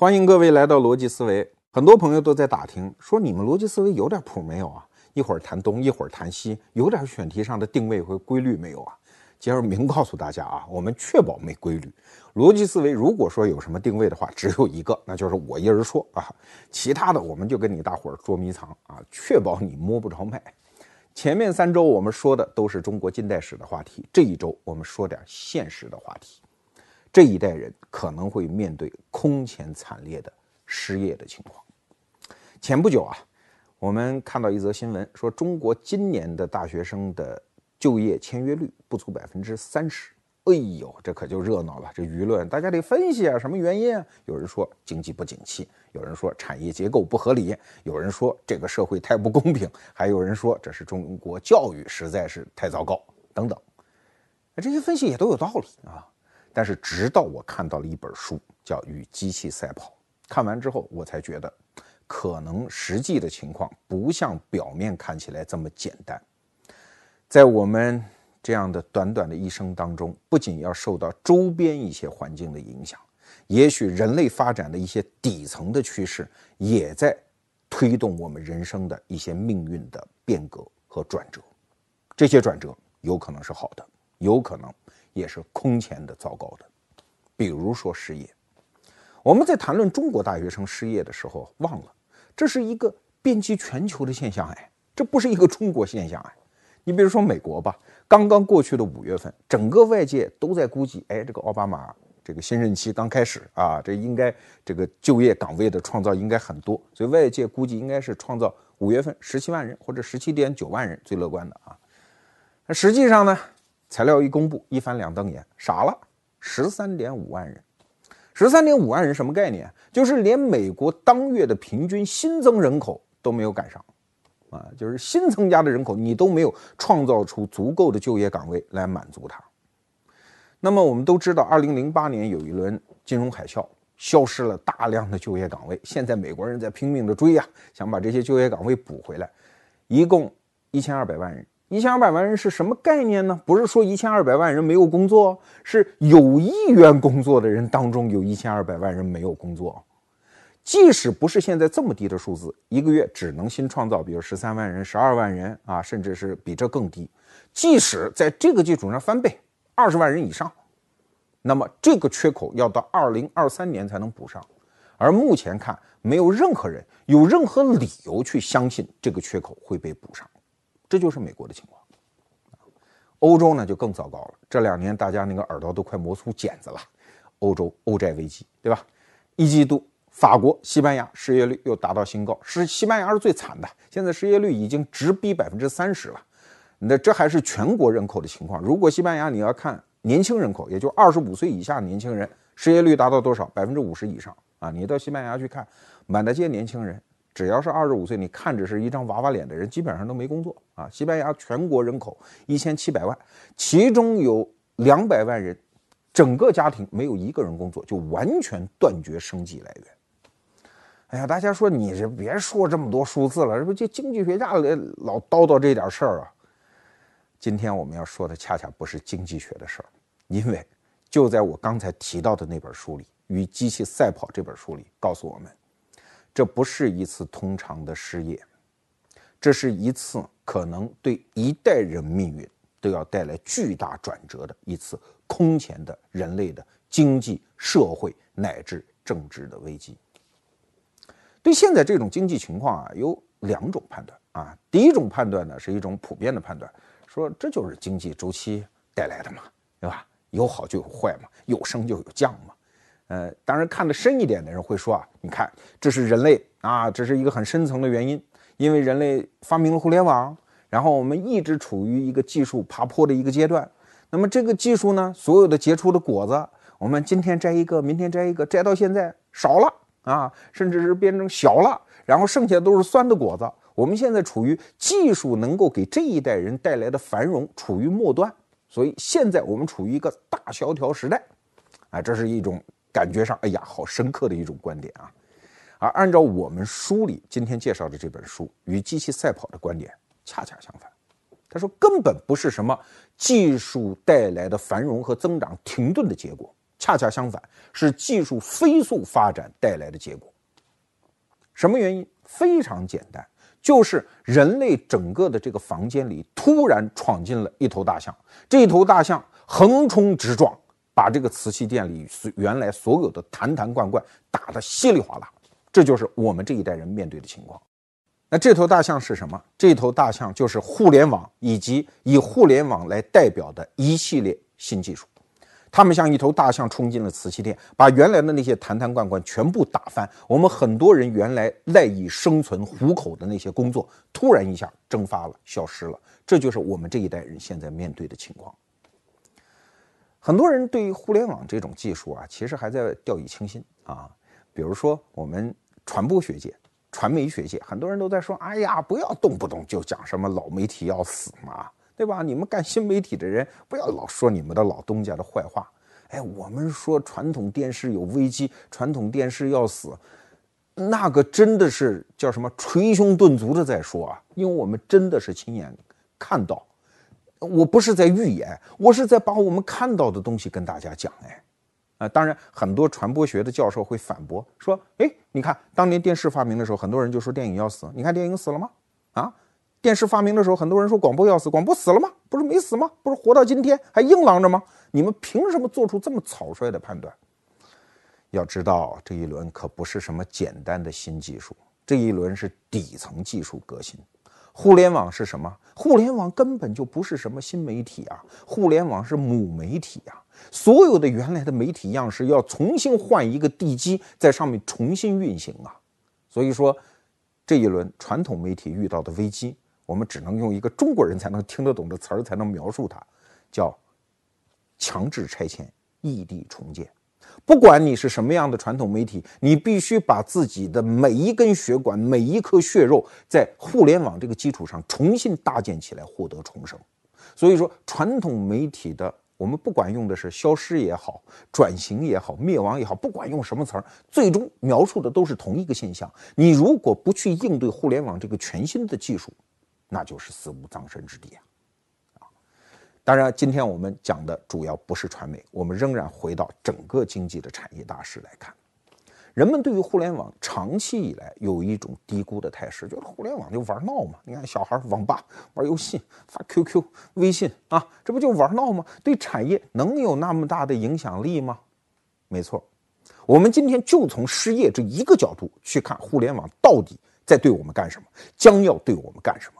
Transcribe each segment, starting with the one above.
欢迎各位来到逻辑思维。很多朋友都在打听，说你们逻辑思维有点谱没有啊？一会儿谈东，一会儿谈西，有点选题上的定位和规律没有啊？今儿明告诉大家啊，我们确保没规律。逻辑思维如果说有什么定位的话，只有一个，那就是我一人说啊。其他的我们就跟你大伙儿捉迷藏啊，确保你摸不着脉。前面三周我们说的都是中国近代史的话题，这一周我们说点现实的话题。这一代人可能会面对空前惨烈的失业的情况。前不久啊，我们看到一则新闻，说中国今年的大学生的就业签约率不足百分之三十。哎呦，这可就热闹了！这舆论大家得分析啊，什么原因啊？有人说经济不景气，有人说产业结构不合理，有人说这个社会太不公平，还有人说这是中国教育实在是太糟糕等等。这些分析也都有道理啊。但是直到我看到了一本书，叫《与机器赛跑》，看完之后，我才觉得，可能实际的情况不像表面看起来这么简单。在我们这样的短短的一生当中，不仅要受到周边一些环境的影响，也许人类发展的一些底层的趋势，也在推动我们人生的一些命运的变革和转折。这些转折有可能是好的，有可能。也是空前的糟糕的，比如说失业。我们在谈论中国大学生失业的时候，忘了这是一个遍及全球的现象。哎，这不是一个中国现象。哎，你比如说美国吧，刚刚过去的五月份，整个外界都在估计，哎，这个奥巴马这个新任期刚开始啊，这应该这个就业岗位的创造应该很多，所以外界估计应该是创造五月份十七万人或者十七点九万人最乐观的啊。那实际上呢？材料一公布，一翻两瞪眼，傻了，十三点五万人，十三点五万人什么概念？就是连美国当月的平均新增人口都没有赶上，啊，就是新增加的人口你都没有创造出足够的就业岗位来满足它。那么我们都知道，二零零八年有一轮金融海啸，消失了大量的就业岗位，现在美国人在拼命的追呀，想把这些就业岗位补回来，一共一千二百万人。一千二百万人是什么概念呢？不是说一千二百万人没有工作，是有意愿工作的人当中有一千二百万人没有工作。即使不是现在这么低的数字，一个月只能新创造，比如十三万人、十二万人啊，甚至是比这更低。即使在这个基础上翻倍，二十万人以上，那么这个缺口要到二零二三年才能补上。而目前看，没有任何人有任何理由去相信这个缺口会被补上。这就是美国的情况，欧洲呢就更糟糕了。这两年大家那个耳朵都快磨出茧子了。欧洲欧债危机，对吧？一季度，法国、西班牙失业率又达到新高，是西班牙是最惨的，现在失业率已经直逼百分之三十了。那这还是全国人口的情况。如果西班牙你要看年轻人口，也就二十五岁以下年轻人失业率达到多少？百分之五十以上啊！你到西班牙去看，满大街年轻人。只要是二十五岁，你看着是一张娃娃脸的人，基本上都没工作啊。西班牙全国人口一千七百万，其中有两百万人，整个家庭没有一个人工作，就完全断绝生计来源。哎呀，大家说你这别说这么多数字了，这不就经济学家老叨叨这点事儿啊？今天我们要说的恰恰不是经济学的事儿，因为就在我刚才提到的那本书里，《与机器赛跑》这本书里告诉我们。这不是一次通常的失业，这是一次可能对一代人命运都要带来巨大转折的一次空前的人类的经济社会乃至政治的危机。对现在这种经济情况啊，有两种判断啊。第一种判断呢，是一种普遍的判断，说这就是经济周期带来的嘛，对吧？有好就有坏嘛，有升就有降嘛。呃，当然看得深一点的人会说啊，你看这是人类啊，这是一个很深层的原因，因为人类发明了互联网，然后我们一直处于一个技术爬坡的一个阶段。那么这个技术呢，所有的结出的果子，我们今天摘一个，明天摘一个，摘到现在少了啊，甚至是变成小了，然后剩下都是酸的果子。我们现在处于技术能够给这一代人带来的繁荣处于末端，所以现在我们处于一个大萧条时代，啊，这是一种。感觉上，哎呀，好深刻的一种观点啊！而按照我们书里今天介绍的这本书《与机器赛跑》的观点，恰恰相反。他说，根本不是什么技术带来的繁荣和增长停顿的结果，恰恰相反，是技术飞速发展带来的结果。什么原因？非常简单，就是人类整个的这个房间里突然闯进了一头大象，这头大象横冲直撞，把这个瓷器店里原来所有的坛坛罐罐打得稀里哗啦。这就是我们这一代人面对的情况。那这头大象是什么？这头大象就是互联网以及以互联网来代表的一系列新技术。他们像一头大象冲进了瓷器店，把原来的那些坛坛罐罐全部打翻。我们很多人原来赖以生存、糊口的那些工作，突然一下蒸发了、消失了。这就是我们这一代人现在面对的情况。很多人对于互联网这种技术啊，其实还在掉以轻心啊。比如说我们传播学界。传媒学界很多人都在说：“哎呀，不要动不动就讲什么老媒体要死嘛，对吧？你们干新媒体的人不要老说你们的老东家的坏话。哎，我们说传统电视有危机，传统电视要死，那个真的是叫什么捶胸顿足的在说啊，因为我们真的是亲眼看到，我不是在预言，我是在把我们看到的东西跟大家讲。哎。”啊，当然，很多传播学的教授会反驳说：“哎，你看，当年电视发明的时候，很多人就说电影要死。你看电影死了吗？啊，电视发明的时候，很多人说广播要死，广播死了吗？不是没死吗？不是活到今天还硬朗着吗？你们凭什么做出这么草率的判断？要知道，这一轮可不是什么简单的新技术，这一轮是底层技术革新。互联网是什么？互联网根本就不是什么新媒体啊，互联网是母媒体呀。”所有的原来的媒体样式要重新换一个地基，在上面重新运行啊！所以说，这一轮传统媒体遇到的危机，我们只能用一个中国人才能听得懂的词儿才能描述它，叫强制拆迁、异地重建。不管你是什么样的传统媒体，你必须把自己的每一根血管、每一颗血肉，在互联网这个基础上重新搭建起来，获得重生。所以说，传统媒体的。我们不管用的是消失也好，转型也好，灭亡也好，不管用什么词儿，最终描述的都是同一个现象。你如果不去应对互联网这个全新的技术，那就是死无葬身之地啊！当然，今天我们讲的主要不是传媒，我们仍然回到整个经济的产业大势来看。人们对于互联网长期以来有一种低估的态势，觉得互联网就玩闹嘛。你看小孩网吧玩游戏、发 QQ、微信啊，这不就玩闹吗？对产业能有那么大的影响力吗？没错，我们今天就从失业这一个角度去看互联网到底在对我们干什么，将要对我们干什么。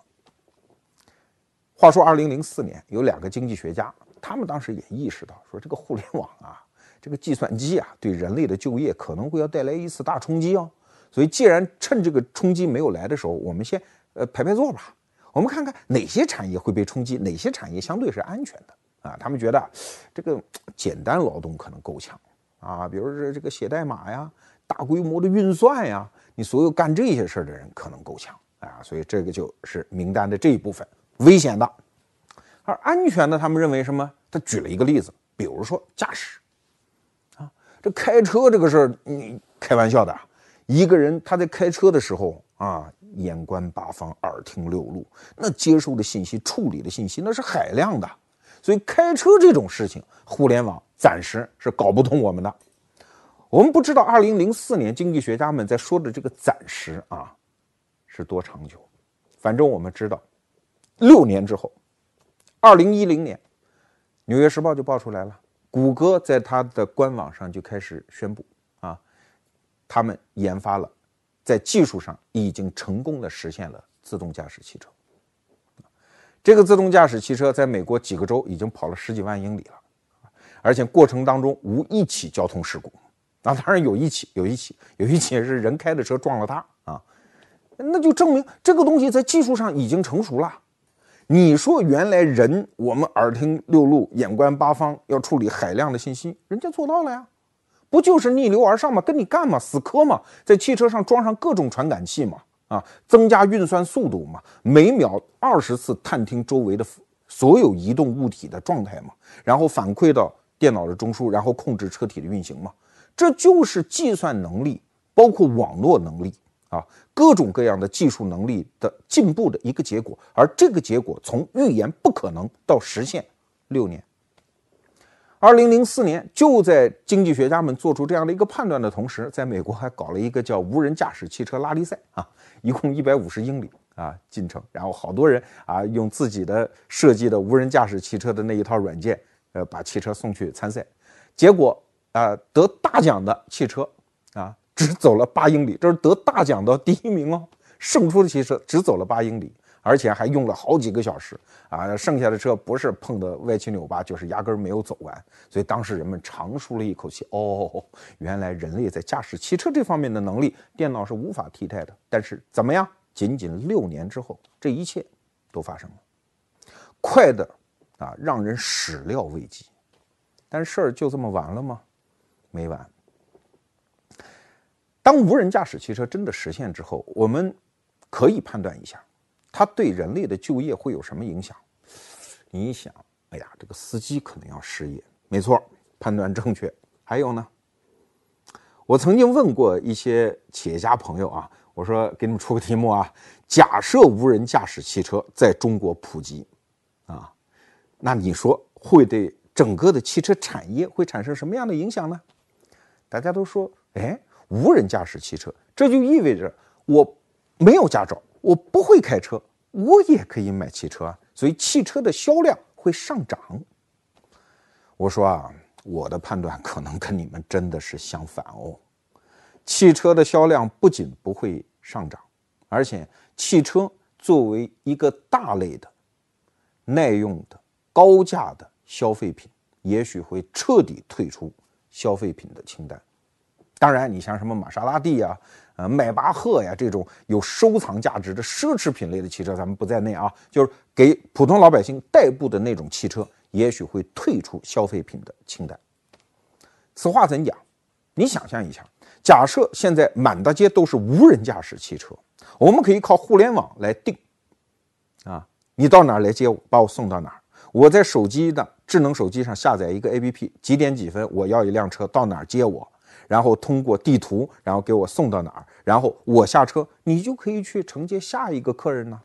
话说，二零零四年有两个经济学家，他们当时也意识到，说这个互联网啊。这个计算机啊，对人类的就业可能会要带来一次大冲击哦。所以，既然趁这个冲击没有来的时候，我们先呃排排坐吧。我们看看哪些产业会被冲击，哪些产业相对是安全的啊？他们觉得这个简单劳动可能够呛啊，比如说这个写代码呀、大规模的运算呀，你所有干这些事儿的人可能够呛啊。所以，这个就是名单的这一部分危险的。而安全的，他们认为什么？他举了一个例子，比如说驾驶。啊这开车这个事儿，你开玩笑的。一个人他在开车的时候啊，眼观八方，耳听六路，那接收的信息、处理的信息那是海量的。所以开车这种事情，互联网暂时是搞不通我们的。我们不知道二零零四年经济学家们在说的这个暂时啊，是多长久。反正我们知道，六年之后，二零一零年，《纽约时报》就报出来了。谷歌在它的官网上就开始宣布，啊，他们研发了，在技术上已经成功的实现了自动驾驶汽车。这个自动驾驶汽车在美国几个州已经跑了十几万英里了，而且过程当中无一起交通事故。啊，当然有一起，有一起，有一起是人开的车撞了它啊，那就证明这个东西在技术上已经成熟了。你说原来人我们耳听六路，眼观八方，要处理海量的信息，人家做到了呀，不就是逆流而上吗？跟你干嘛？死磕嘛？在汽车上装上各种传感器嘛？啊，增加运算速度嘛？每秒二十次探听周围的所有移动物体的状态嘛？然后反馈到电脑的中枢，然后控制车体的运行嘛？这就是计算能力，包括网络能力。啊，各种各样的技术能力的进步的一个结果，而这个结果从预言不可能到实现六年。二零零四年，就在经济学家们做出这样的一个判断的同时，在美国还搞了一个叫无人驾驶汽车拉力赛啊，一共一百五十英里啊进程，然后好多人啊用自己的设计的无人驾驶汽车的那一套软件，呃，把汽车送去参赛，结果啊得大奖的汽车只走了八英里，这是得大奖的第一名哦，胜出的汽车只走了八英里。而且还用了好几个小时啊！剩下的车不是碰得歪七扭八，就是压根儿没有走完。所以当时人们长舒了一口气。哦，原来人类在驾驶汽车这方面的能力，电脑是无法替代的。但是怎么样？仅仅六年之后，这一切都发生了，快的啊，让人始料未及。但事儿就这么完了吗？没完。当无人驾驶汽车真的实现之后，我们可以判断一下。它对人类的就业会有什么影响？你想，哎呀，这个司机可能要失业。没错，判断正确。还有呢，我曾经问过一些企业家朋友啊，我说给你们出个题目啊，假设无人驾驶汽车在中国普及，啊，那你说会对整个的汽车产业会产生什么样的影响呢？大家都说，哎，无人驾驶汽车，这就意味着我没有驾照。我不会开车，我也可以买汽车啊，所以汽车的销量会上涨。我说啊，我的判断可能跟你们真的是相反哦。汽车的销量不仅不会上涨，而且汽车作为一个大类的、耐用的、高价的消费品，也许会彻底退出消费品的清单。当然，你像什么玛莎拉蒂呀、呃迈巴赫呀这种有收藏价值的奢侈品类的汽车，咱们不在内啊。就是给普通老百姓代步的那种汽车，也许会退出消费品的清单。此话怎讲？你想象一下，假设现在满大街都是无人驾驶汽车，我们可以靠互联网来定啊，你到哪儿来接我，把我送到哪儿。我在手机的智能手机上下载一个 APP，几点几分我要一辆车到哪儿接我。然后通过地图，然后给我送到哪儿，然后我下车，你就可以去承接下一个客人呢。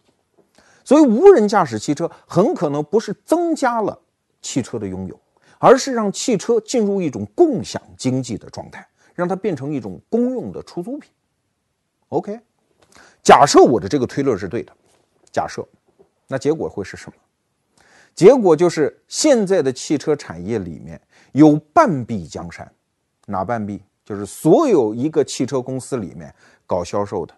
所以，无人驾驶汽车很可能不是增加了汽车的拥有，而是让汽车进入一种共享经济的状态，让它变成一种公用的出租品。OK，假设我的这个推论是对的，假设，那结果会是什么？结果就是现在的汽车产业里面有半壁江山，哪半壁？就是所有一个汽车公司里面搞销售的、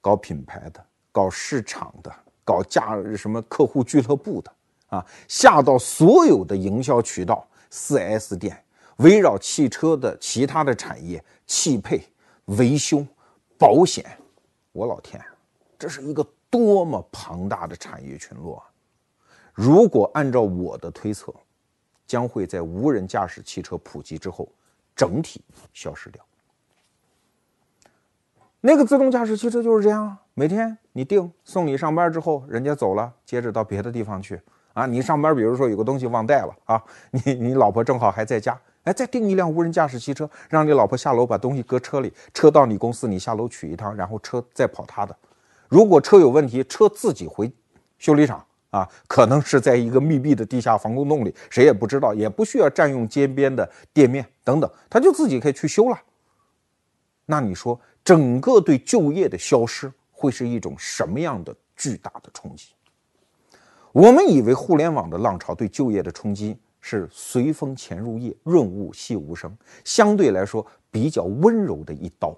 搞品牌的、搞市场的、搞驾什么客户俱乐部的啊，下到所有的营销渠道、4S 店，围绕汽车的其他的产业、汽配、维修、保险，我老天，这是一个多么庞大的产业群落啊！如果按照我的推测，将会在无人驾驶汽车普及之后。整体消失掉。那个自动驾驶汽车就是这样啊，每天你定送你上班之后，人家走了，接着到别的地方去啊。你上班，比如说有个东西忘带了啊，你你老婆正好还在家，哎，再订一辆无人驾驶汽车，让你老婆下楼把东西搁车里，车到你公司，你下楼取一趟，然后车再跑他的。如果车有问题，车自己回修理厂。啊，可能是在一个密闭的地下防空洞里，谁也不知道，也不需要占用街边的店面等等，他就自己可以去修了。那你说，整个对就业的消失会是一种什么样的巨大的冲击？我们以为互联网的浪潮对就业的冲击是随风潜入夜，润物细无声，相对来说比较温柔的一刀，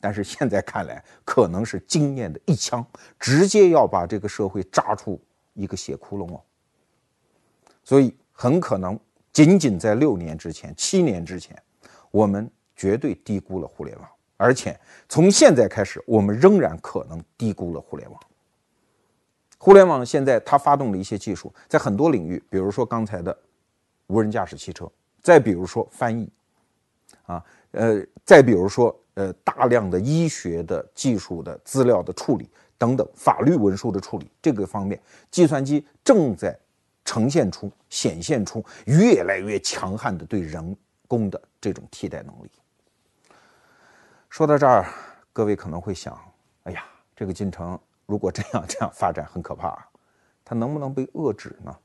但是现在看来，可能是经验的一枪，直接要把这个社会扎出。一个血窟窿哦，所以很可能仅仅在六年之前、七年之前，我们绝对低估了互联网，而且从现在开始，我们仍然可能低估了互联网。互联网现在它发动的一些技术，在很多领域，比如说刚才的无人驾驶汽车，再比如说翻译，啊，呃，再比如说呃大量的医学的技术的资料的处理。等等，法律文书的处理这个方面，计算机正在呈现出、显现出越来越强悍的对人工的这种替代能力。说到这儿，各位可能会想：哎呀，这个进程如果这样这样发展，很可怕啊，它能不能被遏制呢？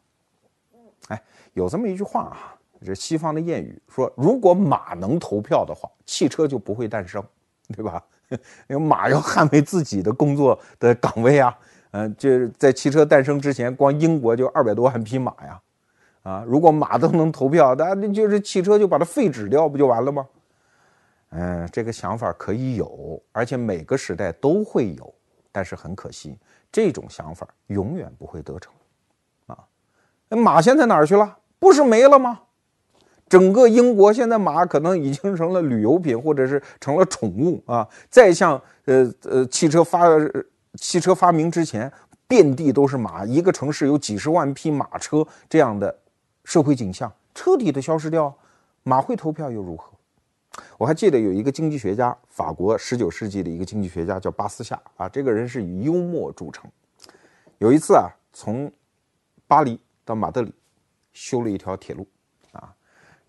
哎，有这么一句话啊，这西方的谚语说，如果马能投票的话，汽车就不会诞生，对吧？因为马要捍卫自己的工作的岗位啊。嗯，就在汽车诞生之前，光英国就二百多万匹马呀。啊，如果马都能投票，那那就是汽车就把它废止掉，不就完了吗？嗯，这个想法可以有，而且每个时代都会有，但是很可惜，这种想法永远不会得逞。啊，那马现在哪儿去了？不是没了吗？整个英国现在马可能已经成了旅游品，或者是成了宠物啊。再像呃呃汽车发汽车发明之前，遍地都是马，一个城市有几十万匹马车这样的。社会景象彻底的消失掉，马会投票又如何？我还记得有一个经济学家，法国十九世纪的一个经济学家叫巴斯夏啊，这个人是以幽默著称。有一次啊，从巴黎到马德里修了一条铁路，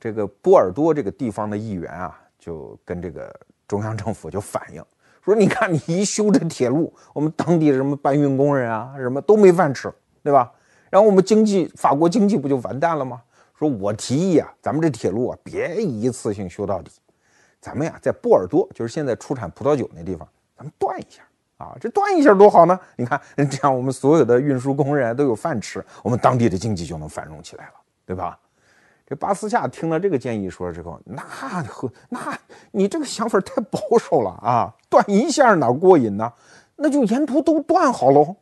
这个波尔多这个地方的议员啊，就跟这个中央政府就反映说：“你看你一修这铁路，我们当地什么搬运工人啊，什么都没饭吃，对吧？”然后我们经济，法国经济不就完蛋了吗？说我提议啊，咱们这铁路啊，别一次性修到底，咱们呀，在波尔多，就是现在出产葡萄酒那地方，咱们断一下啊，这断一下多好呢！你看，这样我们所有的运输工人都有饭吃，我们当地的经济就能繁荣起来了，对吧？这巴斯夏听了这个建议说之后，那和那你这个想法太保守了啊，断一下哪过瘾呢？那就沿途都断好喽。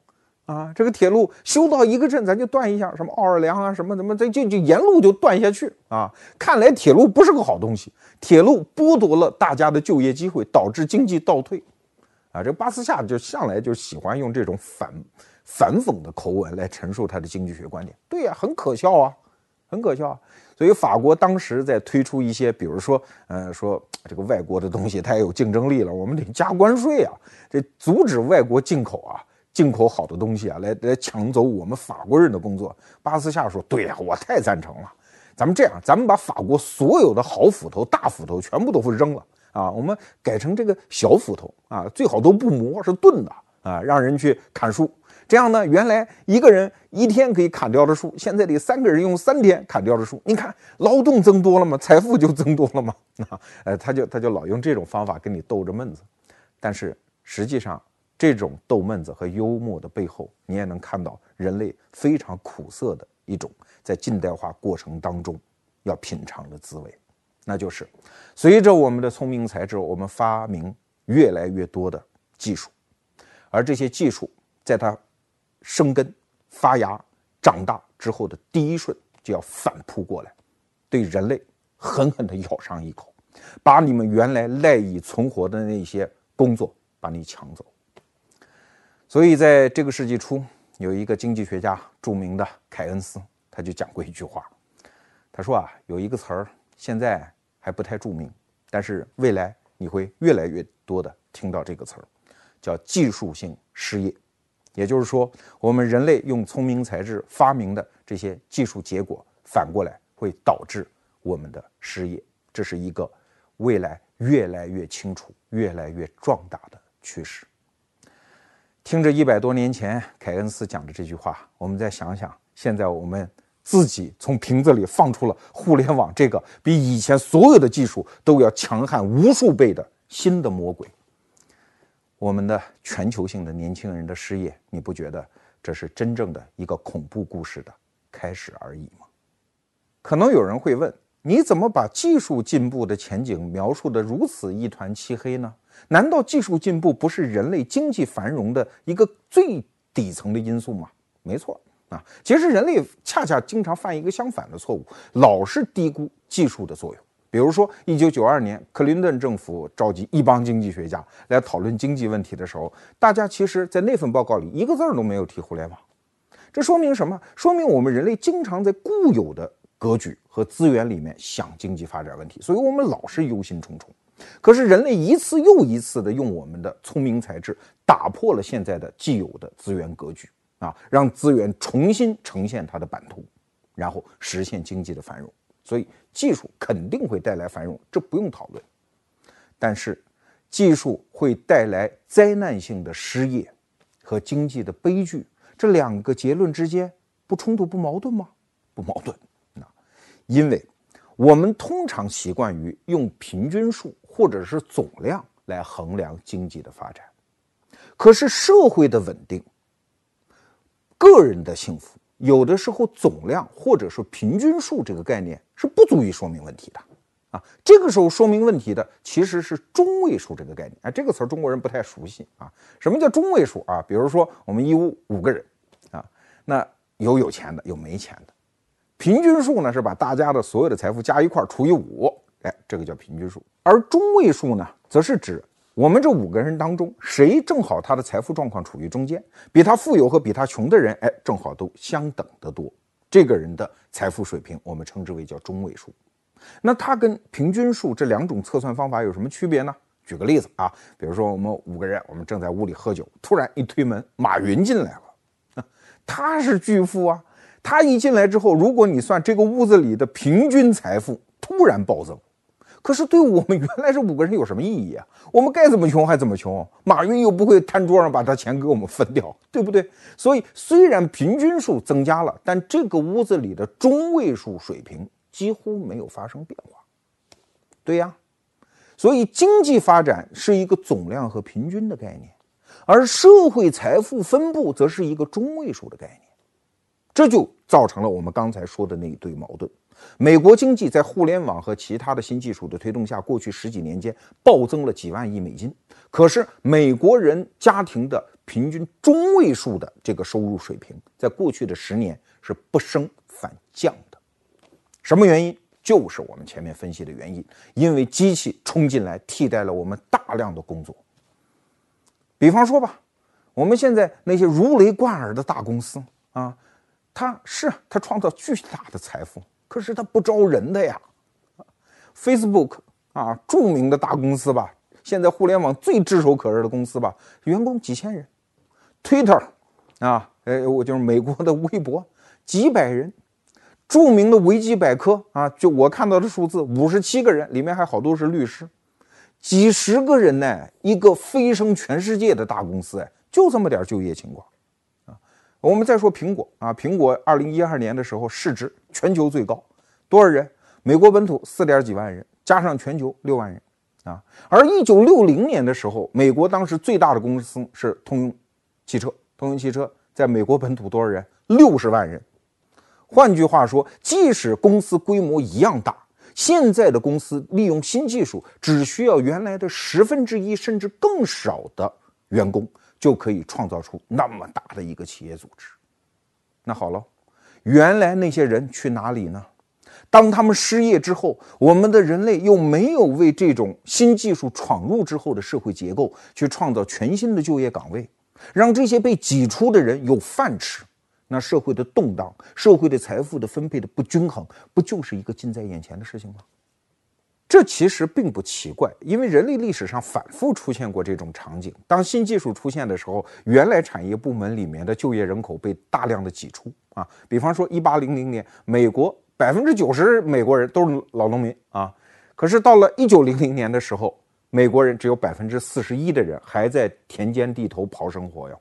啊，这个铁路修到一个镇，咱就断一下，什么奥尔良啊，什么什么，这就就沿路就断下去啊！看来铁路不是个好东西，铁路剥夺了大家的就业机会，导致经济倒退。啊，这巴斯夏就向来就喜欢用这种反反讽的口吻来陈述他的经济学观点。对呀，很可笑啊，很可笑啊。所以法国当时在推出一些，比如说，呃，说这个外国的东西它也有竞争力了，我们得加关税啊，这阻止外国进口啊。进口好的东西啊，来来抢走我们法国人的工作。巴斯夏说：“对呀，我太赞成了。咱们这样，咱们把法国所有的好斧头、大斧头全部都扔了啊，我们改成这个小斧头啊，最好都不磨，是钝的啊，让人去砍树。这样呢，原来一个人一天可以砍掉的树，现在得三个人用三天砍掉的树。你看，劳动增多了吗？财富就增多了吗？啊，呃，他就他就老用这种方法跟你逗着闷子，但是实际上。”这种逗闷子和幽默的背后，你也能看到人类非常苦涩的一种在近代化过程当中要品尝的滋味，那就是随着我们的聪明才智，我们发明越来越多的技术，而这些技术在它生根、发芽、长大之后的第一瞬，就要反扑过来，对人类狠狠地咬上一口，把你们原来赖以存活的那些工作把你抢走。所以，在这个世纪初，有一个经济学家，著名的凯恩斯，他就讲过一句话。他说啊，有一个词儿现在还不太著名，但是未来你会越来越多的听到这个词儿，叫技术性失业。也就是说，我们人类用聪明才智发明的这些技术结果，反过来会导致我们的失业。这是一个未来越来越清楚、越来越壮大的趋势。听着一百多年前凯恩斯讲的这句话，我们再想想，现在我们自己从瓶子里放出了互联网这个比以前所有的技术都要强悍无数倍的新的魔鬼，我们的全球性的年轻人的失业，你不觉得这是真正的一个恐怖故事的开始而已吗？可能有人会问，你怎么把技术进步的前景描述的如此一团漆黑呢？难道技术进步不是人类经济繁荣的一个最底层的因素吗？没错啊，其实人类恰恰经常犯一个相反的错误，老是低估技术的作用。比如说，一九九二年，克林顿政府召集一帮经济学家来讨论经济问题的时候，大家其实在那份报告里一个字儿都没有提互联网。这说明什么？说明我们人类经常在固有的格局和资源里面想经济发展问题，所以我们老是忧心忡忡。可是人类一次又一次的用我们的聪明才智打破了现在的既有的资源格局啊，让资源重新呈现它的版图，然后实现经济的繁荣。所以技术肯定会带来繁荣，这不用讨论。但是技术会带来灾难性的失业和经济的悲剧，这两个结论之间不冲突不矛盾吗？不矛盾啊，因为我们通常习惯于用平均数或者是总量来衡量经济的发展，可是社会的稳定、个人的幸福，有的时候总量或者说平均数这个概念是不足以说明问题的。啊，这个时候说明问题的其实是中位数这个概念。啊，这个词儿中国人不太熟悉啊。什么叫中位数啊？比如说我们一屋五个人啊，那有有钱的，有没钱的。平均数呢是把大家的所有的财富加一块除以五，哎，这个叫平均数。而中位数呢，则是指我们这五个人当中谁正好他的财富状况处于中间，比他富有和比他穷的人，哎，正好都相等的多。这个人的财富水平，我们称之为叫中位数。那它跟平均数这两种测算方法有什么区别呢？举个例子啊，比如说我们五个人，我们正在屋里喝酒，突然一推门，马云进来了，他是巨富啊，他一进来之后，如果你算这个屋子里的平均财富突然暴增，可是对我们原来这五个人有什么意义啊？我们该怎么穷还怎么穷，马云又不会摊桌上把他钱给我们分掉，对不对？所以虽然平均数增加了，但这个屋子里的中位数水平。几乎没有发生变化，对呀，所以经济发展是一个总量和平均的概念，而社会财富分布则是一个中位数的概念，这就造成了我们刚才说的那一堆矛盾。美国经济在互联网和其他的新技术的推动下，过去十几年间暴增了几万亿美金，可是美国人家庭的平均中位数的这个收入水平，在过去的十年是不升反降的。什么原因？就是我们前面分析的原因，因为机器冲进来替代了我们大量的工作。比方说吧，我们现在那些如雷贯耳的大公司啊，它是它创造巨大的财富，可是它不招人的呀。Facebook 啊，著名的大公司吧，现在互联网最炙手可热的公司吧，员工几千人。Twitter 啊，呃，我就是美国的微博，几百人。著名的维基百科啊，就我看到的数字，五十七个人，里面还好多是律师，几十个人呢，一个飞升全世界的大公司，哎，就这么点就业情况啊。我们再说苹果啊，苹果二零一二年的时候市值全球最高，多少人？美国本土四点几万人，加上全球六万人啊。而一九六零年的时候，美国当时最大的公司是通用汽车，通用汽车在美国本土多少人？六十万人。换句话说，即使公司规模一样大，现在的公司利用新技术，只需要原来的十分之一甚至更少的员工，就可以创造出那么大的一个企业组织。那好了，原来那些人去哪里呢？当他们失业之后，我们的人类又没有为这种新技术闯入之后的社会结构去创造全新的就业岗位，让这些被挤出的人有饭吃。那社会的动荡，社会的财富的分配的不均衡，不就是一个近在眼前的事情吗？这其实并不奇怪，因为人类历史上反复出现过这种场景。当新技术出现的时候，原来产业部门里面的就业人口被大量的挤出啊。比方说，一八零零年，美国百分之九十美国人都是老农民啊，可是到了一九零零年的时候，美国人只有百分之四十一的人还在田间地头刨生活哟。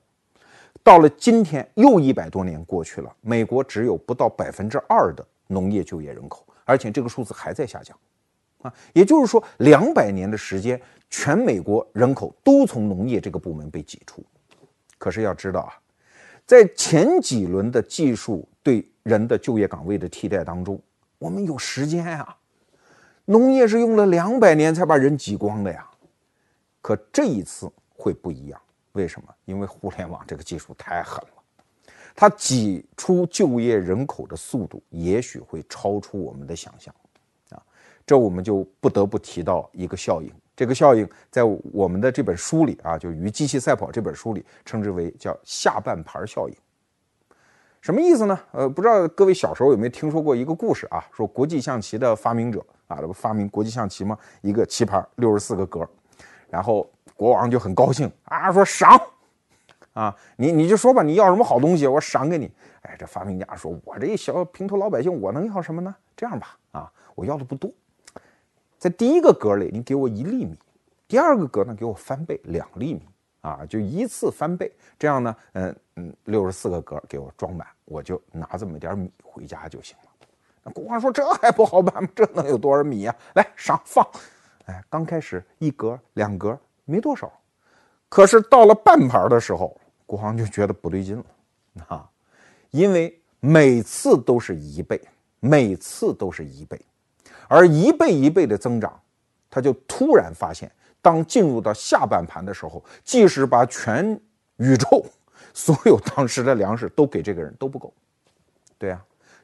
到了今天，又一百多年过去了，美国只有不到百分之二的农业就业人口，而且这个数字还在下降，啊，也就是说，两百年的时间，全美国人口都从农业这个部门被挤出。可是要知道啊，在前几轮的技术对人的就业岗位的替代当中，我们有时间呀，农业是用了两百年才把人挤光的呀，可这一次会不一样。为什么？因为互联网这个技术太狠了，它挤出就业人口的速度也许会超出我们的想象，这我们就不得不提到一个效应。这个效应在我们的这本书里啊，就《与机器赛跑》这本书里称之为叫“下半盘效应”。什么意思呢？呃，不知道各位小时候有没有听说过一个故事啊？说国际象棋的发明者啊，这不发明国际象棋吗？一个棋盘六十四个格，然后。国王就很高兴啊，说赏，啊，你你就说吧，你要什么好东西，我赏给你。哎，这发明家说，我这一小平头老百姓，我能要什么呢？这样吧，啊，我要的不多，在第一个格里，你给我一粒米；第二个格呢，给我翻倍两粒米，啊，就一次翻倍。这样呢，嗯嗯，六十四个格给我装满，我就拿这么点米回家就行了。那国王说：“这还不好办吗？这能有多少米呀？来上放。”哎，刚开始一格两格没多少，可是到了半盘的时候，国王就觉得不对劲了啊，因为每次都是一倍，每次都是一倍，而一倍一倍的增长，他就突然发现，当进入到下半盘的时候，即使把全宇宙所有当时的粮食都给这个人都不够。对呀，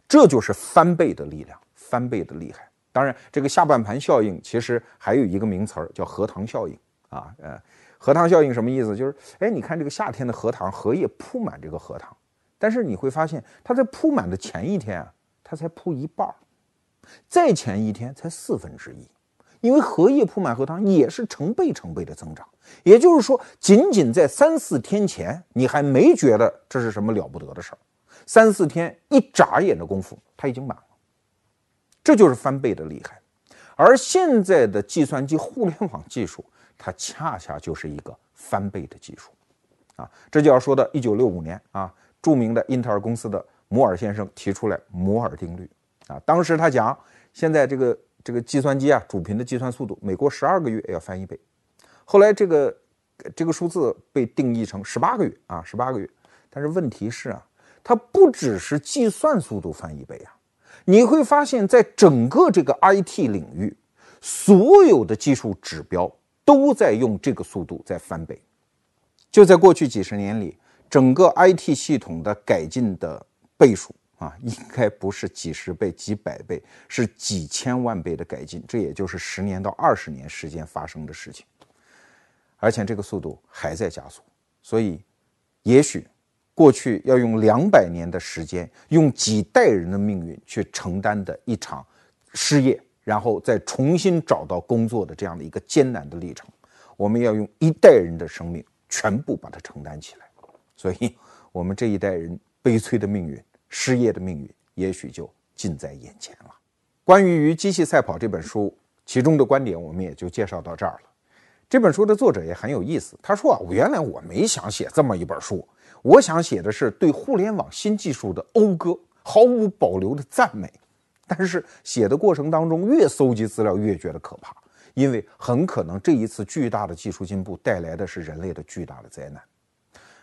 这就是翻倍的力量，翻倍的厉害。当然，这个下半盘效应其实还有一个名词儿叫荷塘效应啊。呃，荷塘效应什么意思？就是，哎，你看这个夏天的荷塘，荷叶铺满这个荷塘，但是你会发现，它在铺满的前一天啊，它才铺一半儿，再前一天才四分之一，因为荷叶铺满荷塘也是成倍成倍的增长。也就是说，仅仅在三四天前，你还没觉得这是什么了不得的事儿。三四天一眨眼的功夫，它已经满了，这就是翻倍的厉害。而现在的计算机互联网技术，它恰恰就是一个翻倍的技术，啊，这就要说到一九六五年啊，著名的英特尔公司的摩尔先生提出来摩尔定律，啊，当时他讲，现在这个这个计算机啊，主频的计算速度，每过十二个月要翻一倍，后来这个这个数字被定义成十八个月啊，十八个月，但是问题是啊。它不只是计算速度翻一倍啊，你会发现在整个这个 IT 领域，所有的技术指标都在用这个速度在翻倍。就在过去几十年里，整个 IT 系统的改进的倍数啊，应该不是几十倍、几百倍，是几千万倍的改进。这也就是十年到二十年时间发生的事情，而且这个速度还在加速，所以也许。过去要用两百年的时间，用几代人的命运去承担的一场失业，然后再重新找到工作的这样的一个艰难的历程，我们要用一代人的生命全部把它承担起来。所以，我们这一代人悲催的命运、失业的命运，也许就近在眼前了。关于《与机器赛跑》这本书，其中的观点我们也就介绍到这儿了。这本书的作者也很有意思，他说啊，原来我没想写这么一本书。我想写的是对互联网新技术的讴歌，毫无保留的赞美。但是写的过程当中，越搜集资料越觉得可怕，因为很可能这一次巨大的技术进步带来的是人类的巨大的灾难。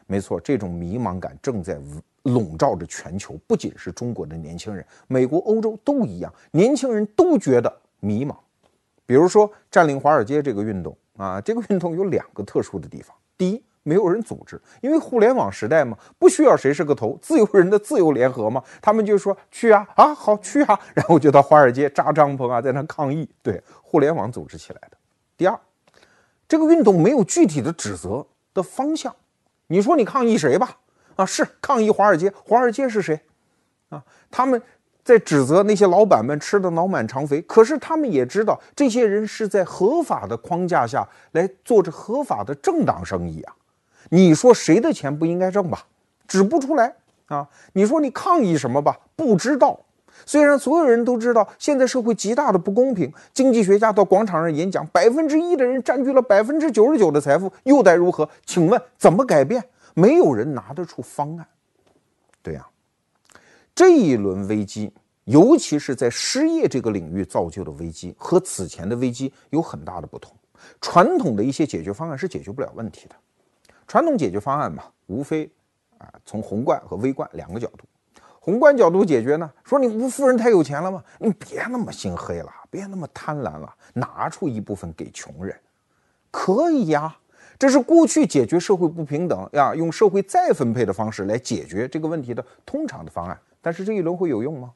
没错，这种迷茫感正在笼罩着全球，不仅是中国的年轻人，美国、欧洲都一样，年轻人都觉得迷茫。比如说占领华尔街这个运动啊，这个运动有两个特殊的地方，第一。没有人组织，因为互联网时代嘛，不需要谁是个头，自由人的自由联合嘛，他们就说去啊啊好去啊，然后就到华尔街扎帐篷啊，在那抗议。对，互联网组织起来的。第二，这个运动没有具体的指责的方向，你说你抗议谁吧？啊，是抗议华尔街，华尔街是谁？啊，他们在指责那些老板们吃的脑满肠肥，可是他们也知道，这些人是在合法的框架下来做着合法的正当生意啊。你说谁的钱不应该挣吧？指不出来啊！你说你抗议什么吧？不知道。虽然所有人都知道现在社会极大的不公平，经济学家到广场上演讲，百分之一的人占据了百分之九十九的财富，又待如何？请问怎么改变？没有人拿得出方案。对呀，这一轮危机，尤其是在失业这个领域造就的危机，和此前的危机有很大的不同。传统的一些解决方案是解决不了问题的。传统解决方案嘛，无非啊从宏观和微观两个角度。宏观角度解决呢，说你不富人太有钱了嘛？你别那么心黑了，别那么贪婪了，拿出一部分给穷人，可以呀。这是过去解决社会不平等呀，用社会再分配的方式来解决这个问题的通常的方案。但是这一轮会有用吗？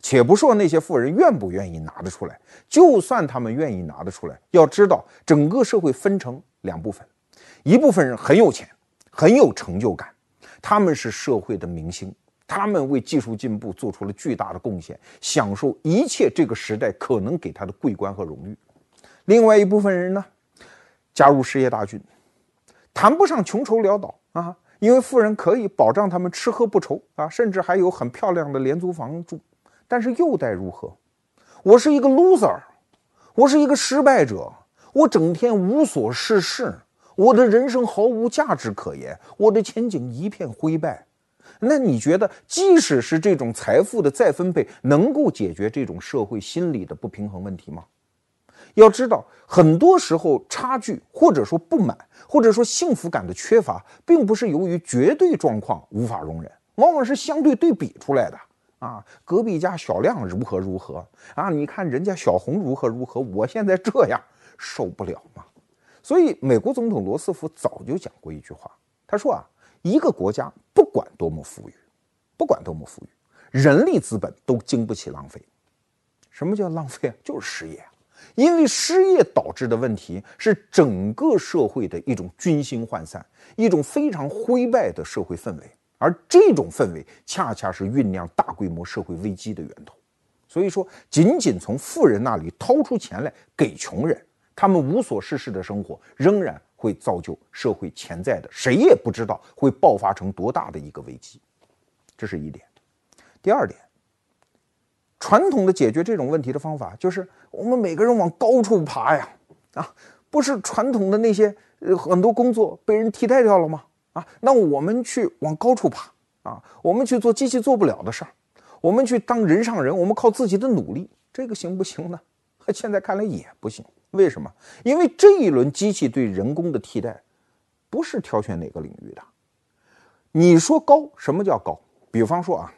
且不说那些富人愿不愿意拿得出来，就算他们愿意拿得出来，要知道整个社会分成两部分。一部分人很有钱，很有成就感，他们是社会的明星，他们为技术进步做出了巨大的贡献，享受一切这个时代可能给他的桂冠和荣誉。另外一部分人呢，加入失业大军，谈不上穷愁潦倒啊，因为富人可以保障他们吃喝不愁啊，甚至还有很漂亮的廉租房住。但是又待如何？我是一个 loser，我是一个失败者，我整天无所事事。我的人生毫无价值可言，我的前景一片灰败。那你觉得，即使是这种财富的再分配，能够解决这种社会心理的不平衡问题吗？要知道，很多时候差距或者说不满，或者说幸福感的缺乏，并不是由于绝对状况无法容忍，往往是相对对比出来的。啊，隔壁家小亮如何如何啊？你看人家小红如何如何，我现在这样受不了吗？所以，美国总统罗斯福早就讲过一句话，他说啊，一个国家不管多么富裕，不管多么富裕，人力资本都经不起浪费。什么叫浪费啊？就是失业。因为失业导致的问题是整个社会的一种军心涣散，一种非常灰败的社会氛围，而这种氛围恰恰是酝酿大规模社会危机的源头。所以说，仅仅从富人那里掏出钱来给穷人，他们无所事事的生活，仍然会造就社会潜在的谁也不知道会爆发成多大的一个危机。这是一点。第二点。传统的解决这种问题的方法就是我们每个人往高处爬呀，啊，不是传统的那些很多工作被人替代掉了吗？啊，那我们去往高处爬啊，我们去做机器做不了的事儿，我们去当人上人，我们靠自己的努力，这个行不行呢？现在看来也不行。为什么？因为这一轮机器对人工的替代，不是挑选哪个领域的。你说高，什么叫高？比方说啊，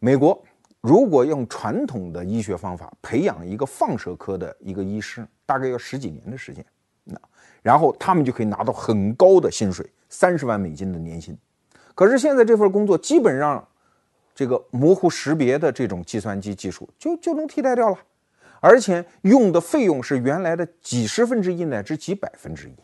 美国。如果用传统的医学方法培养一个放射科的一个医师，大概要十几年的时间，那然后他们就可以拿到很高的薪水，三十万美金的年薪。可是现在这份工作基本上，这个模糊识别的这种计算机技术就就能替代掉了，而且用的费用是原来的几十分之一乃至几百分之一。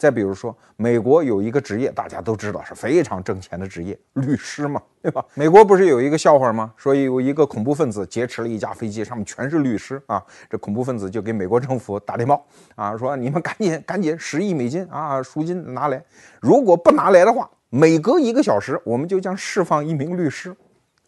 再比如说，美国有一个职业，大家都知道是非常挣钱的职业，律师嘛，对吧？美国不是有一个笑话吗？说有一个恐怖分子劫持了一架飞机，上面全是律师啊。这恐怖分子就给美国政府打电报啊，说你们赶紧赶紧十亿美金啊赎金拿来，如果不拿来的话，每隔一个小时我们就将释放一名律师。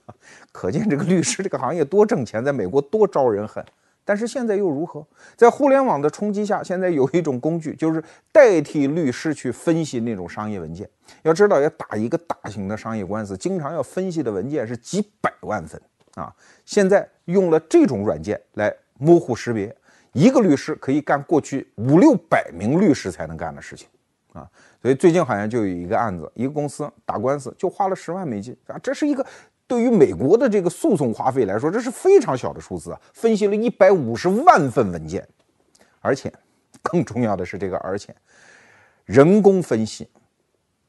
可见这个律师这个行业多挣钱，在美国多招人恨。但是现在又如何？在互联网的冲击下，现在有一种工具，就是代替律师去分析那种商业文件。要知道，要打一个大型的商业官司，经常要分析的文件是几百万份啊。现在用了这种软件来模糊识别，一个律师可以干过去五六百名律师才能干的事情啊。所以最近好像就有一个案子，一个公司打官司就花了十万美金啊，这是一个。对于美国的这个诉讼花费来说，这是非常小的数字啊！分析了一百五十万份文件，而且更重要的是这个，而且人工分析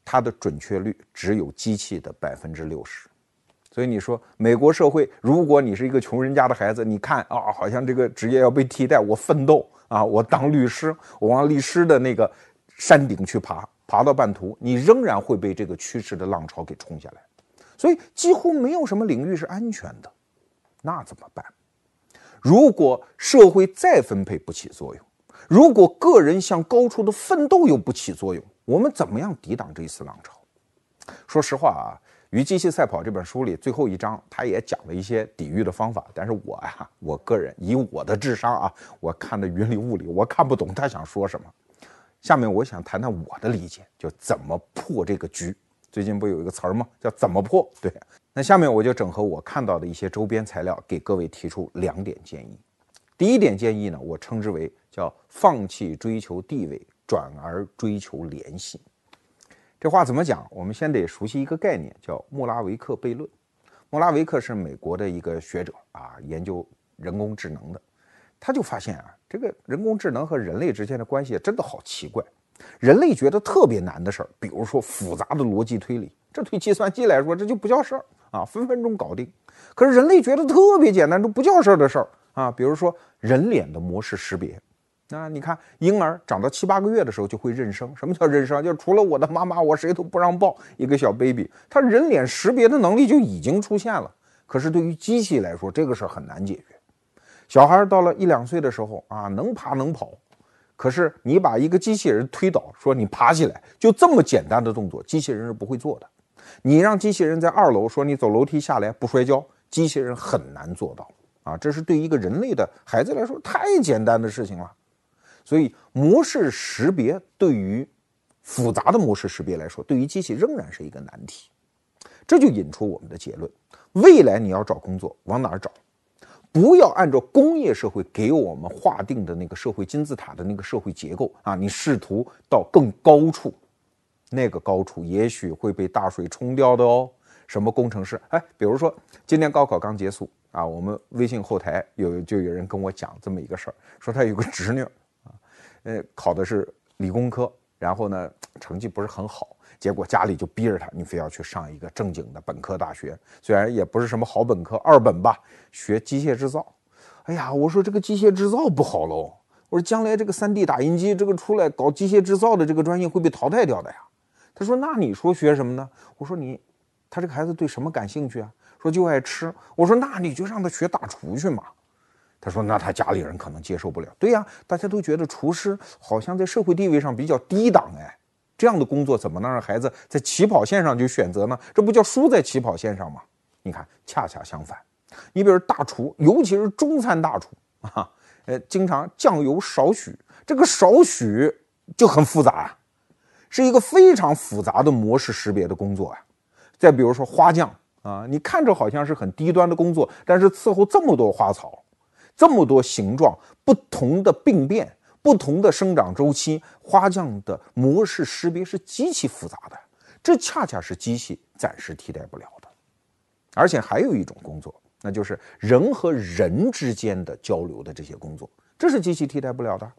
它的准确率只有机器的百分之六十。所以你说美国社会，如果你是一个穷人家的孩子，你看啊，好像这个职业要被替代，我奋斗啊，我当律师，我往律师的那个山顶去爬，爬到半途，你仍然会被这个趋势的浪潮给冲下来。所以几乎没有什么领域是安全的，那怎么办？如果社会再分配不起作用，如果个人向高处的奋斗又不起作用，我们怎么样抵挡这一次浪潮？说实话啊，《与机器赛跑》这本书里最后一章，他也讲了一些抵御的方法，但是我呀，我个人以我的智商啊，我看的云里雾里，我看不懂他想说什么。下面我想谈谈我的理解，就怎么破这个局。最近不有一个词儿吗？叫怎么破？对，那下面我就整合我看到的一些周边材料，给各位提出两点建议。第一点建议呢，我称之为叫放弃追求地位，转而追求联系。这话怎么讲？我们先得熟悉一个概念，叫穆拉维克悖论。穆拉维克是美国的一个学者啊，研究人工智能的，他就发现啊，这个人工智能和人类之间的关系真的好奇怪。人类觉得特别难的事儿，比如说复杂的逻辑推理，这对计算机来说这就不叫事儿啊，分分钟搞定。可是人类觉得特别简单，都不叫事儿的事儿啊，比如说人脸的模式识别。那你看，婴儿长到七八个月的时候就会认生。什么叫认生？就除了我的妈妈，我谁都不让抱。一个小 baby，他人脸识别的能力就已经出现了。可是对于机器来说，这个事儿很难解决。小孩到了一两岁的时候啊，能爬能跑。可是你把一个机器人推倒，说你爬起来，就这么简单的动作，机器人是不会做的。你让机器人在二楼说你走楼梯下来不摔跤，机器人很难做到啊！这是对一个人类的孩子来说太简单的事情了。所以模式识别对于复杂的模式识别来说，对于机器仍然是一个难题。这就引出我们的结论：未来你要找工作，往哪儿找？不要按照工业社会给我们划定的那个社会金字塔的那个社会结构啊，你试图到更高处，那个高处也许会被大水冲掉的哦。什么工程师？哎，比如说今年高考刚结束啊，我们微信后台有就有人跟我讲这么一个事儿，说他有个侄女啊，呃，考的是理工科，然后呢成绩不是很好。结果家里就逼着他，你非要去上一个正经的本科大学，虽然也不是什么好本科，二本吧，学机械制造。哎呀，我说这个机械制造不好喽，我说将来这个 3D 打印机这个出来搞机械制造的这个专业会被淘汰掉的呀。他说那你说学什么呢？我说你，他这个孩子对什么感兴趣啊？说就爱吃。我说那你就让他学大厨去嘛。他说那他家里人可能接受不了。对呀，大家都觉得厨师好像在社会地位上比较低档哎。这样的工作怎么能让孩子在起跑线上就选择呢？这不叫输在起跑线上吗？你看，恰恰相反。你比如大厨，尤其是中餐大厨 啊，呃，经常酱油少许，这个少许就很复杂啊，是一个非常复杂的模式识别的工作啊。再比如说花匠啊，你看着好像是很低端的工作，但是伺候这么多花草，这么多形状不同的病变。不同的生长周期，花匠的模式识别是极其复杂的，这恰恰是机器暂时替代不了的。而且还有一种工作，那就是人和人之间的交流的这些工作，这是机器替代不了的。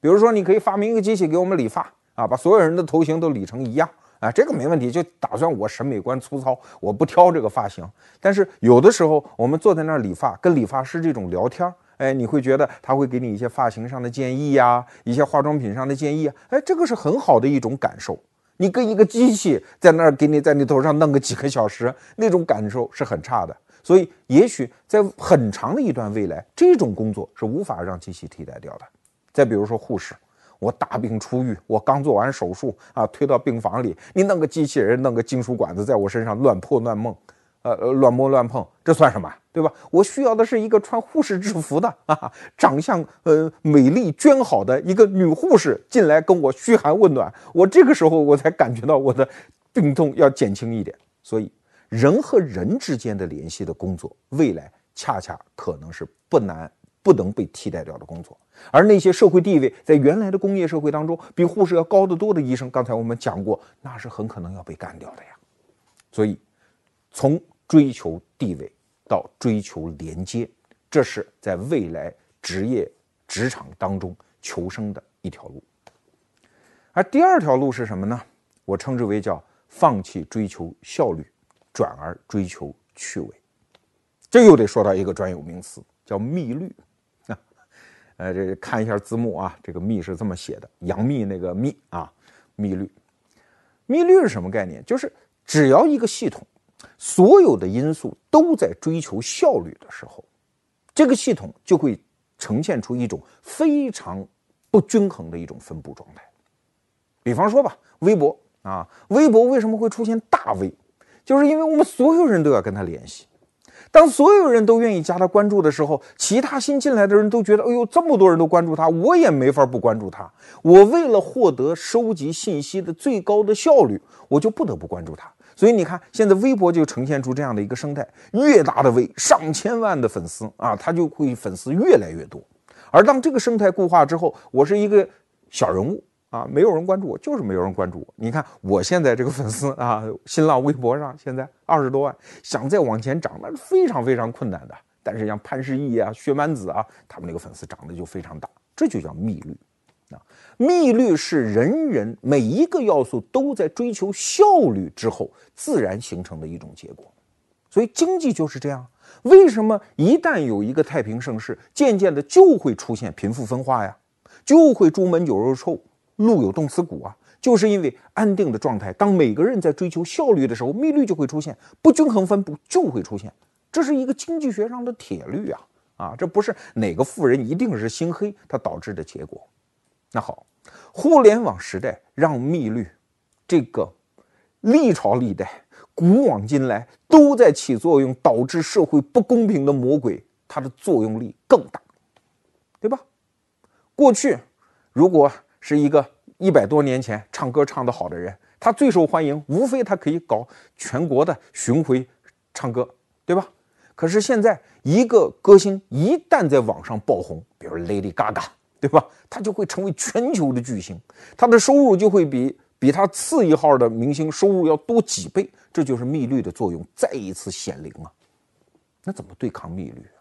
比如说，你可以发明一个机器给我们理发啊，把所有人的头型都理成一样啊，这个没问题。就打算我审美观粗糙，我不挑这个发型。但是有的时候，我们坐在那儿理发，跟理发师这种聊天儿。哎，你会觉得他会给你一些发型上的建议呀，一些化妆品上的建议。哎，这个是很好的一种感受。你跟一个机器在那儿给你在你头上弄个几个小时，那种感受是很差的。所以，也许在很长的一段未来，这种工作是无法让机器替代掉的。再比如说护士，我大病初愈，我刚做完手术啊，推到病房里，你弄个机器人，弄个金属管子在我身上乱破乱梦。呃呃，乱摸乱碰，这算什么？对吧？我需要的是一个穿护士制服的 啊，长相呃美丽娟好的一个女护士进来跟我嘘寒问暖，我这个时候我才感觉到我的病痛要减轻一点。所以，人和人之间的联系的工作，未来恰恰可能是不难不能被替代掉的工作。而那些社会地位在原来的工业社会当中比护士要高得多的医生，刚才我们讲过，那是很可能要被干掉的呀。所以，从追求地位到追求连接，这是在未来职业职场当中求生的一条路。而第二条路是什么呢？我称之为叫放弃追求效率，转而追求趣味。这又得说到一个专有名词，叫密律。啊，呃，这看一下字幕啊，这个“密”是这么写的，杨幂那个“密”啊，密律。密律是什么概念？就是只要一个系统。所有的因素都在追求效率的时候，这个系统就会呈现出一种非常不均衡的一种分布状态。比方说吧，微博啊，微博为什么会出现大 V？就是因为我们所有人都要跟他联系。当所有人都愿意加他关注的时候，其他新进来的人都觉得，哎呦，这么多人都关注他，我也没法不关注他。我为了获得收集信息的最高的效率，我就不得不关注他。所以你看，现在微博就呈现出这样的一个生态：越大的微上千万的粉丝啊，他就会粉丝越来越多。而当这个生态固化之后，我是一个小人物啊，没有人关注我，就是没有人关注我。你看我现在这个粉丝啊，新浪微博上现在二十多万，想再往前涨，那是非常非常困难的。但是像潘石屹啊、薛蛮子啊，他们那个粉丝涨得就非常大，这就叫密律。啊，密律是人人每一个要素都在追求效率之后自然形成的一种结果，所以经济就是这样。为什么一旦有一个太平盛世，渐渐的就会出现贫富分化呀？就会朱门酒肉臭，路有冻死骨啊？就是因为安定的状态，当每个人在追求效率的时候，密律就会出现，不均衡分布就会出现。这是一个经济学上的铁律啊！啊，这不是哪个富人一定是心黑，它导致的结果。那好，互联网时代让密律这个历朝历代、古往今来都在起作用，导致社会不公平的魔鬼，它的作用力更大，对吧？过去如果是一个一百多年前唱歌唱得好的人，他最受欢迎，无非他可以搞全国的巡回唱歌，对吧？可是现在一个歌星一旦在网上爆红，比如 Lady Gaga，对吧？他就会成为全球的巨星，他的收入就会比比他次一号的明星收入要多几倍。这就是密律的作用再一次显灵啊！那怎么对抗密律啊？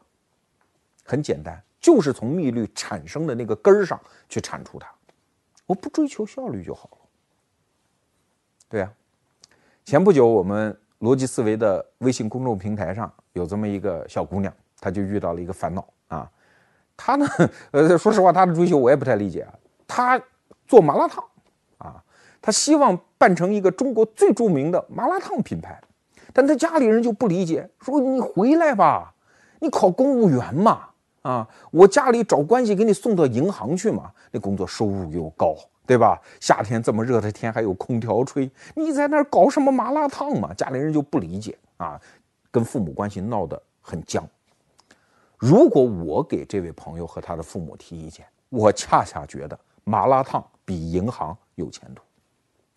很简单，就是从密律产生的那个根儿上去铲除它。我不追求效率就好了。对呀，前不久我们逻辑思维的微信公众平台上有这么一个小姑娘，她就遇到了一个烦恼啊。他呢，呃，说实话，他的追求我也不太理解啊。他做麻辣烫啊，他希望办成一个中国最著名的麻辣烫品牌，但他家里人就不理解，说你回来吧，你考公务员嘛，啊，我家里找关系给你送到银行去嘛，那工作收入又高。对吧？夏天这么热的天还有空调吹，你在那儿搞什么麻辣烫嘛？家里人就不理解啊，跟父母关系闹得很僵。如果我给这位朋友和他的父母提意见，我恰恰觉得麻辣烫比银行有前途。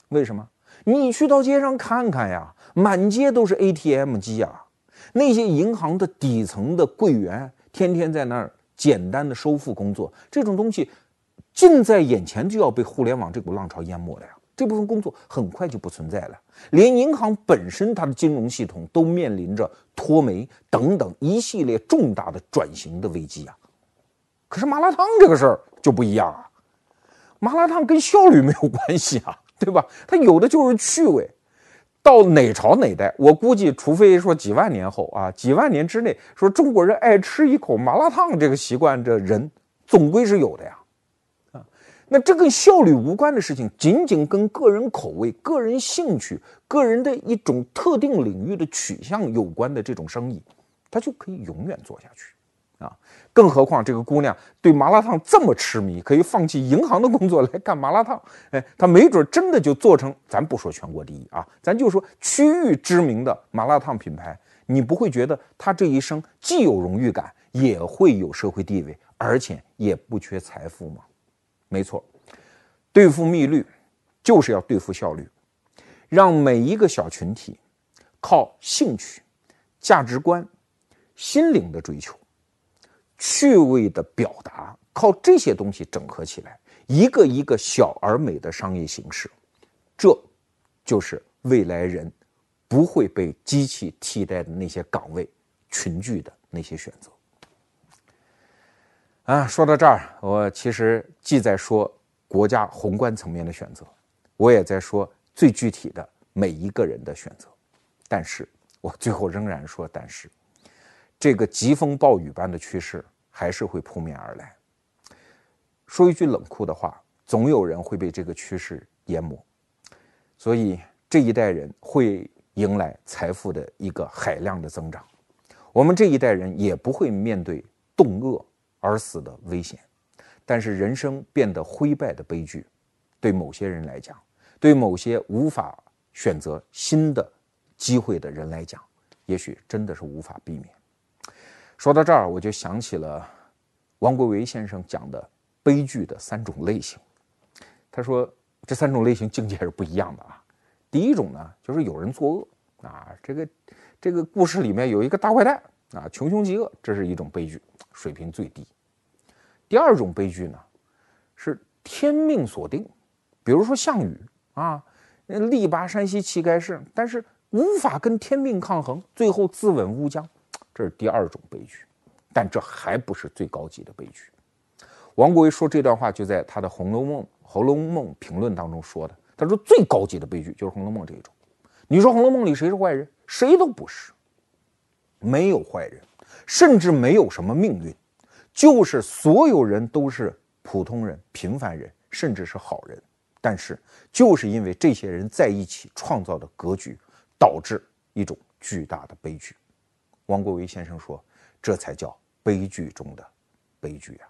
为什么？你去到街上看看呀，满街都是 ATM 机啊，那些银行的底层的柜员天天在那儿简单的收付工作，这种东西。近在眼前就要被互联网这股浪潮淹没了呀！这部分工作很快就不存在了，连银行本身它的金融系统都面临着脱媒等等一系列重大的转型的危机啊！可是麻辣烫这个事儿就不一样啊，麻辣烫跟效率没有关系啊，对吧？它有的就是趣味。到哪朝哪代，我估计，除非说几万年后啊，几万年之内，说中国人爱吃一口麻辣烫这个习惯的人，总归是有的呀。那这跟效率无关的事情，仅仅跟个人口味、个人兴趣、个人的一种特定领域的取向有关的这种生意，他就可以永远做下去，啊！更何况这个姑娘对麻辣烫这么痴迷，可以放弃银行的工作来干麻辣烫，哎，她没准真的就做成，咱不说全国第一啊，咱就说区域知名的麻辣烫品牌，你不会觉得她这一生既有荣誉感，也会有社会地位，而且也不缺财富吗？没错，对付密律，就是要对付效率，让每一个小群体靠兴趣、价值观、心灵的追求、趣味的表达，靠这些东西整合起来，一个一个小而美的商业形式，这就是未来人不会被机器替代的那些岗位群聚的那些选择。啊，说到这儿，我其实既在说国家宏观层面的选择，我也在说最具体的每一个人的选择。但是我最后仍然说，但是这个疾风暴雨般的趋势还是会扑面而来。说一句冷酷的话，总有人会被这个趋势淹没，所以这一代人会迎来财富的一个海量的增长，我们这一代人也不会面对冻饿。而死的危险，但是人生变得灰败的悲剧，对某些人来讲，对某些无法选择新的机会的人来讲，也许真的是无法避免。说到这儿，我就想起了王国维先生讲的悲剧的三种类型。他说这三种类型境界是不一样的啊。第一种呢，就是有人作恶啊，这个这个故事里面有一个大坏蛋啊，穷凶极恶，这是一种悲剧。水平最低。第二种悲剧呢，是天命所定，比如说项羽啊，力拔山兮气盖世，但是无法跟天命抗衡，最后自刎乌江，这是第二种悲剧。但这还不是最高级的悲剧。王国维说这段话就在他的《红楼梦》《红楼梦》评论当中说的。他说最高级的悲剧就是《红楼梦》这一种。你说《红楼梦》里谁是坏人？谁都不是，没有坏人。甚至没有什么命运，就是所有人都是普通人、平凡人，甚至是好人。但是，就是因为这些人在一起创造的格局，导致一种巨大的悲剧。王国维先生说：“这才叫悲剧中的悲剧啊！”